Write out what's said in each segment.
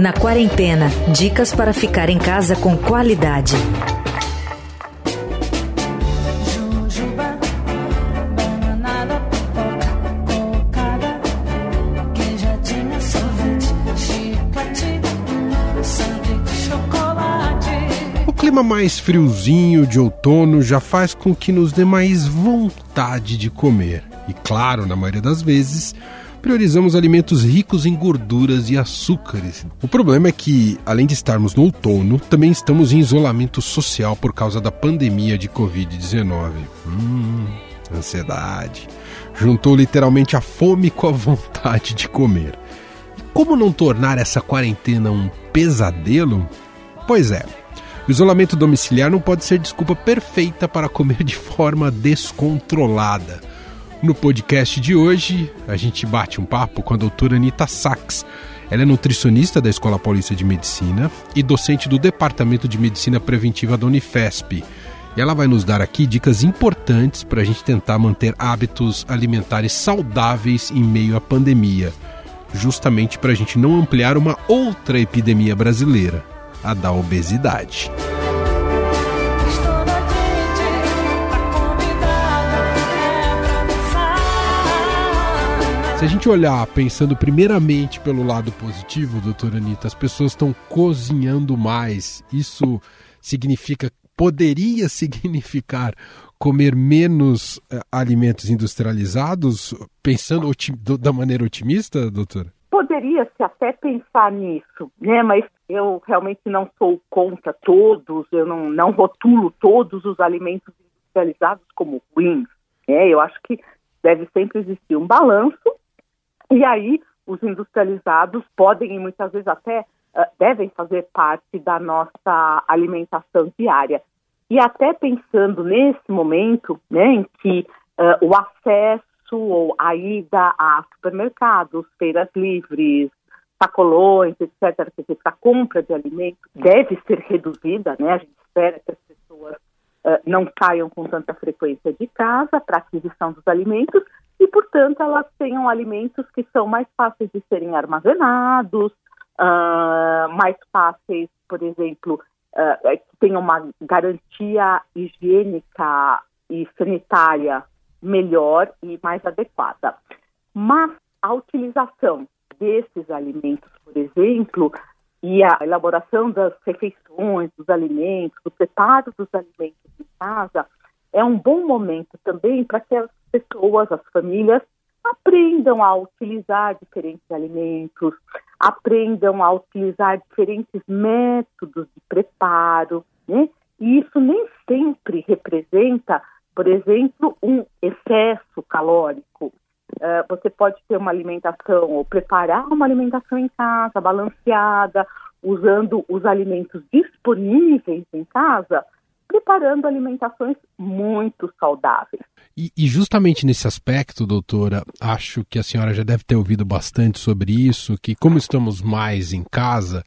Na quarentena, dicas para ficar em casa com qualidade. O clima mais friozinho de outono já faz com que nos dê mais vontade de comer. E claro, na maioria das vezes, priorizamos alimentos ricos em gorduras e açúcares. O problema é que, além de estarmos no outono, também estamos em isolamento social por causa da pandemia de Covid-19. Hum, ansiedade. Juntou literalmente a fome com a vontade de comer. E como não tornar essa quarentena um pesadelo? Pois é. O isolamento domiciliar não pode ser desculpa perfeita para comer de forma descontrolada. No podcast de hoje, a gente bate um papo com a doutora Anita Sachs. Ela é nutricionista da Escola Paulista de Medicina e docente do Departamento de Medicina Preventiva da Unifesp. E ela vai nos dar aqui dicas importantes para a gente tentar manter hábitos alimentares saudáveis em meio à pandemia, justamente para a gente não ampliar uma outra epidemia brasileira, a da obesidade. Se a gente olhar pensando primeiramente pelo lado positivo, doutora Anitta, as pessoas estão cozinhando mais. Isso significa, poderia significar comer menos uh, alimentos industrializados, pensando da maneira otimista, doutora? Poderia-se até pensar nisso, né? Mas eu realmente não sou contra todos, eu não, não rotulo todos os alimentos industrializados como ruins. Né? Eu acho que deve sempre existir um balanço e aí, os industrializados podem e muitas vezes até uh, devem fazer parte da nossa alimentação diária. E até pensando nesse momento, né, em que uh, o acesso ou a ida a supermercados, feiras livres, sacolões, etc., quer dizer, a compra de alimentos deve ser reduzida, né? A gente espera que as pessoas uh, não saiam com tanta frequência de casa para aquisição dos alimentos e, portanto, elas tenham alimentos que são mais fáceis de serem armazenados, uh, mais fáceis, por exemplo, uh, que tenham uma garantia higiênica e sanitária melhor e mais adequada. Mas a utilização desses alimentos, por exemplo, e a elaboração das refeições, dos alimentos, do preparo dos alimentos em casa, é um bom momento também para que as pessoas, as famílias, aprendam a utilizar diferentes alimentos, aprendam a utilizar diferentes métodos de preparo, né? E isso nem sempre representa, por exemplo, um excesso calórico. Uh, você pode ter uma alimentação ou preparar uma alimentação em casa, balanceada, usando os alimentos disponíveis em casa, preparando alimentações muito saudáveis. E, e, justamente nesse aspecto, doutora, acho que a senhora já deve ter ouvido bastante sobre isso, que como estamos mais em casa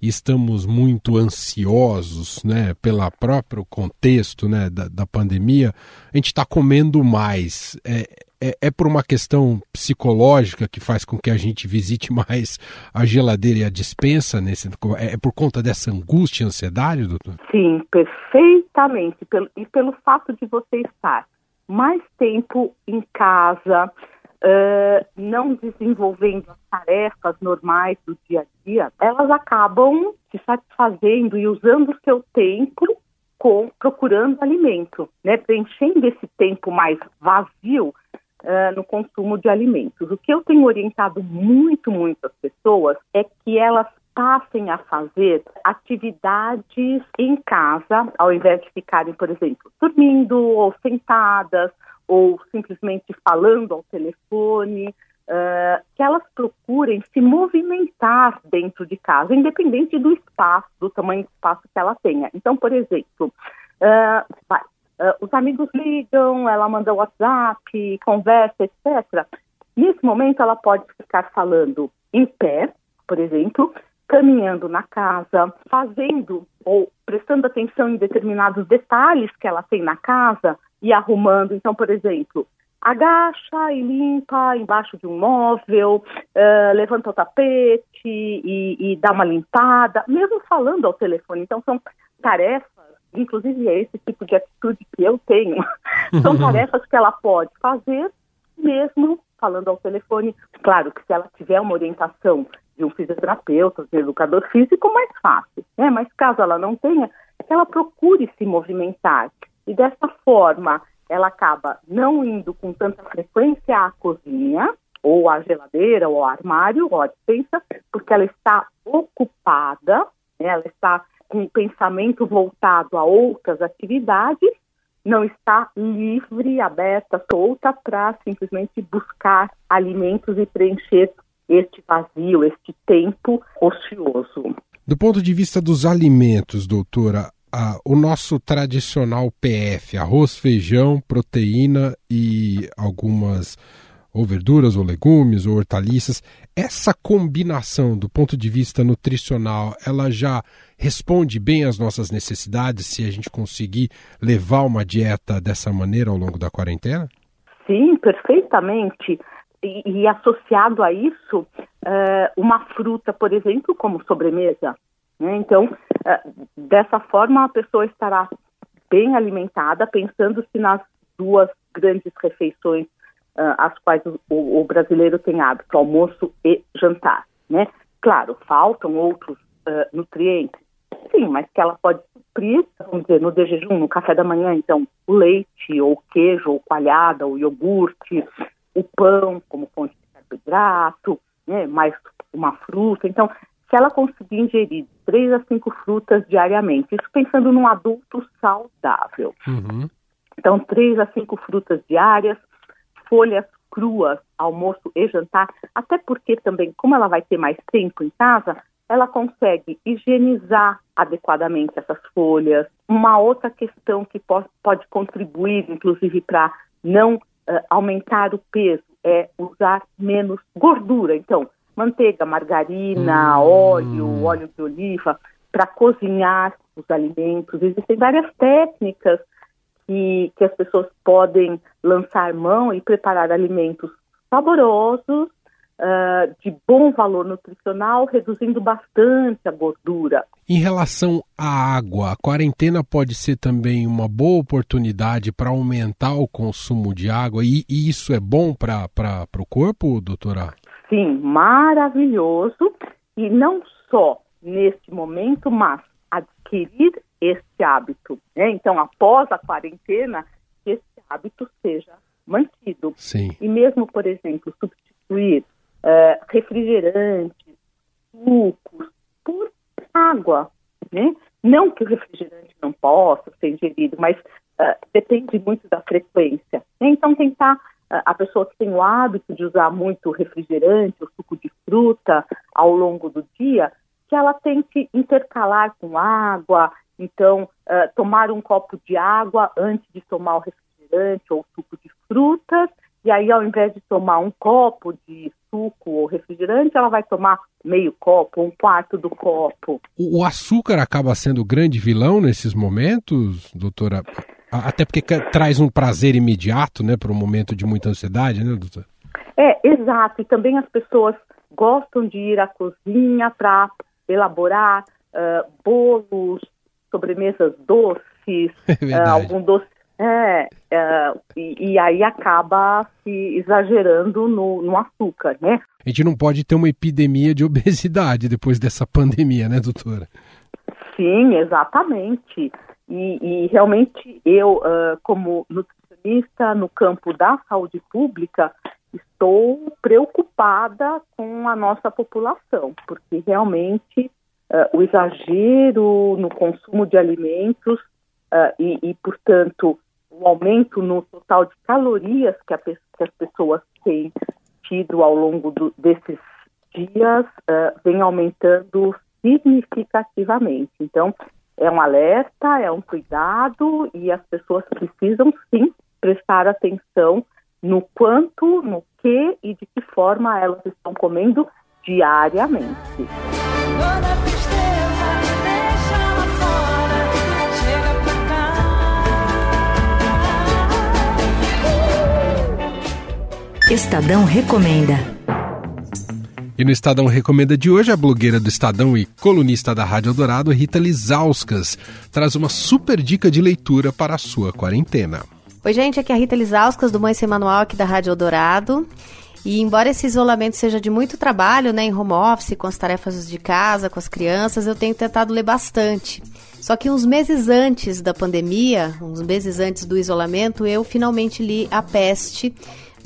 e estamos muito ansiosos, né, pelo próprio contexto, né, da, da pandemia, a gente está comendo mais. É, é, é, por uma questão psicológica que faz com que a gente visite mais a geladeira e a dispensa? Nesse, é, é por conta dessa angústia e ansiedade, doutor? Sim, perfeitamente. E pelo fato de você estar mais tempo em casa, uh, não desenvolvendo as tarefas normais do dia a dia, elas acabam se satisfazendo e usando o seu tempo com procurando alimento, né? Preenchendo esse tempo mais vazio uh, no consumo de alimentos. O que eu tenho orientado muito, muito as pessoas é que elas passem a fazer atividades em casa, ao invés de ficarem, por exemplo, dormindo ou sentadas ou simplesmente falando ao telefone, uh, que elas procurem se movimentar dentro de casa, independente do espaço, do tamanho do espaço que ela tenha. Então, por exemplo, uh, Uh, os amigos ligam, ela manda WhatsApp, conversa, etc. Nesse momento, ela pode ficar falando em pé, por exemplo, caminhando na casa, fazendo ou prestando atenção em determinados detalhes que ela tem na casa e arrumando. Então, por exemplo, agacha e limpa embaixo de um móvel, uh, levanta o tapete e, e, dá uma limpada, mesmo falando ao telefone. Então, são tarefas, inclusive é esse tipo de atitude que eu tenho, são tarefas que ela pode fazer mesmo falando ao telefone. Claro que se ela tiver uma orientação de um fisioterapeuta, de um educador físico, mais fácil. Né? Mas caso ela não tenha, que ela procure se movimentar. E dessa forma, ela acaba não indo com tanta frequência à cozinha, ou à geladeira, ou ao armário, ou à dispensa, porque ela está ocupada, né? ela está com o pensamento voltado a outras atividades, não está livre, aberta, solta para simplesmente buscar alimentos e preencher este vazio, este tempo ocioso. Do ponto de vista dos alimentos, doutora, o nosso tradicional PF, arroz, feijão, proteína e algumas ou verduras ou legumes ou hortaliças, essa combinação do ponto de vista nutricional, ela já responde bem às nossas necessidades se a gente conseguir levar uma dieta dessa maneira ao longo da quarentena? Sim, perfeitamente. E, e associado a isso, uh, uma fruta, por exemplo, como sobremesa, né? Então, é, dessa forma, a pessoa estará bem alimentada, pensando-se nas duas grandes refeições uh, as quais o, o, brasileiro tem hábito, almoço e jantar. Né? Claro, faltam outros uh, nutrientes, sim, mas que ela pode suprir, vamos dizer, no de jejum, no café da manhã, então, o leite, ou queijo, ou coalhada, o iogurte, o pão como fonte de carboidrato, né? mais uma fruta. Então, se ela conseguir ingerir três a cinco frutas diariamente, isso pensando num adulto saudável. Uhum. Então, três a cinco frutas diárias, folhas cruas, almoço e jantar, até porque também, como ela vai ter mais tempo em casa, ela consegue higienizar adequadamente essas folhas. Uma outra questão que pode, pode contribuir, inclusive, para não uh, aumentar o peso, é usar menos gordura. Então, manteiga, margarina, hum. óleo, óleo de oliva, para cozinhar os alimentos. Existem várias técnicas que, que as pessoas podem lançar mão e preparar alimentos saborosos, uh, de bom valor nutricional, reduzindo bastante a gordura. Em relação à água, a quarentena pode ser também uma boa oportunidade para aumentar o consumo de água e, e isso é bom para o corpo, doutora? sim, maravilhoso e não só neste momento, mas adquirir este hábito. Né? Então, após a quarentena, que esse hábito seja mantido. Sim. E mesmo, por exemplo, substituir uh, refrigerantes, sucos por água. Né? Não que o refrigerante não possa ser ingerido, mas uh, depende muito da frequência. Né? Então, tentar a pessoa que tem o hábito de usar muito refrigerante ou suco de fruta ao longo do dia, que ela tem que intercalar com água, então uh, tomar um copo de água antes de tomar o refrigerante ou suco de frutas, e aí ao invés de tomar um copo de suco ou refrigerante, ela vai tomar meio copo, um quarto do copo. O, o açúcar acaba sendo o grande vilão nesses momentos, doutora? Até porque traz um prazer imediato, né, para um momento de muita ansiedade, né, doutor? É, exato. E também as pessoas gostam de ir à cozinha para elaborar uh, bolos, sobremesas doces, é uh, algum doce. É, uh, e, e, aí acaba se exagerando no, no açúcar, né? A gente não pode ter uma epidemia de obesidade depois dessa pandemia, né, doutora? Sim, exatamente. E, e realmente eu, uh, como nutricionista no campo da saúde pública, estou preocupada com a nossa população, porque realmente uh, o exagero no consumo de alimentos uh, e, e, portanto, o aumento no total de calorias que, a, que as pessoas têm tido ao longo do, desses dias uh, vem aumentando significativamente. Então, é um alerta, é um cuidado e as pessoas precisam sim prestar atenção no quanto, no que e de que forma elas estão comendo diariamente. Estadão Recomenda. E no Estadão Recomenda de hoje, a blogueira do Estadão e colunista da Rádio Eldorado, Rita Lizauskas, traz uma super dica de leitura para a sua quarentena. Oi, gente, aqui é a Rita Lizauskas, do Mãe Sem Manual, aqui da Rádio Eldorado. E embora esse isolamento seja de muito trabalho, né, em home office, com as tarefas de casa, com as crianças, eu tenho tentado ler bastante. Só que uns meses antes da pandemia, uns meses antes do isolamento, eu finalmente li A Peste,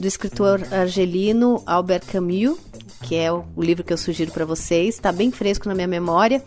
do escritor argelino Albert Camus, que é o livro que eu sugiro para vocês, está bem fresco na minha memória.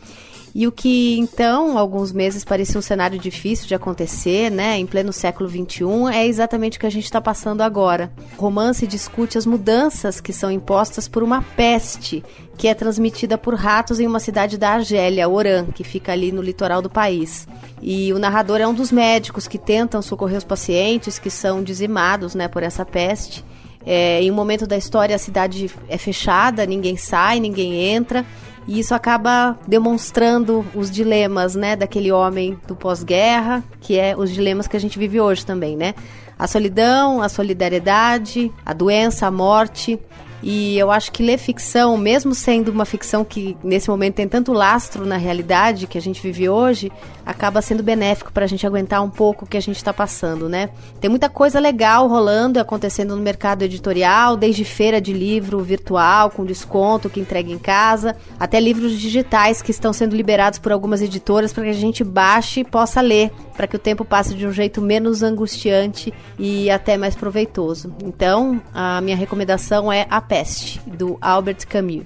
E o que então, alguns meses, parecia um cenário difícil de acontecer, né, em pleno século XXI, é exatamente o que a gente está passando agora. O romance discute as mudanças que são impostas por uma peste que é transmitida por ratos em uma cidade da Argélia, Oran, que fica ali no litoral do país. E o narrador é um dos médicos que tentam socorrer os pacientes que são dizimados né, por essa peste. É, em um momento da história, a cidade é fechada, ninguém sai, ninguém entra. E isso acaba demonstrando os dilemas, né, daquele homem do pós-guerra, que é os dilemas que a gente vive hoje também, né? A solidão, a solidariedade, a doença, a morte. E eu acho que ler ficção, mesmo sendo uma ficção que nesse momento tem tanto lastro na realidade que a gente vive hoje, acaba sendo benéfico para a gente aguentar um pouco o que a gente está passando, né? Tem muita coisa legal rolando e acontecendo no mercado editorial, desde feira de livro virtual com desconto que entrega em casa, até livros digitais que estão sendo liberados por algumas editoras para que a gente baixe e possa ler, para que o tempo passe de um jeito menos angustiante e até mais proveitoso. Então, a minha recomendação é A Peste, do Albert Camus.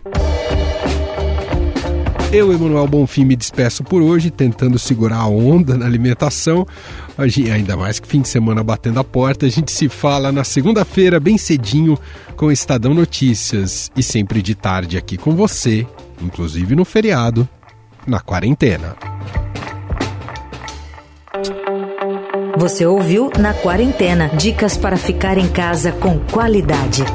Eu, Emanuel Bonfim, me despeço por hoje, tentando segurar a onda na alimentação. Ainda mais que fim de semana batendo a porta. A gente se fala na segunda-feira, bem cedinho, com Estadão Notícias. E sempre de tarde aqui com você, inclusive no feriado, na quarentena. Você ouviu Na Quarentena dicas para ficar em casa com qualidade.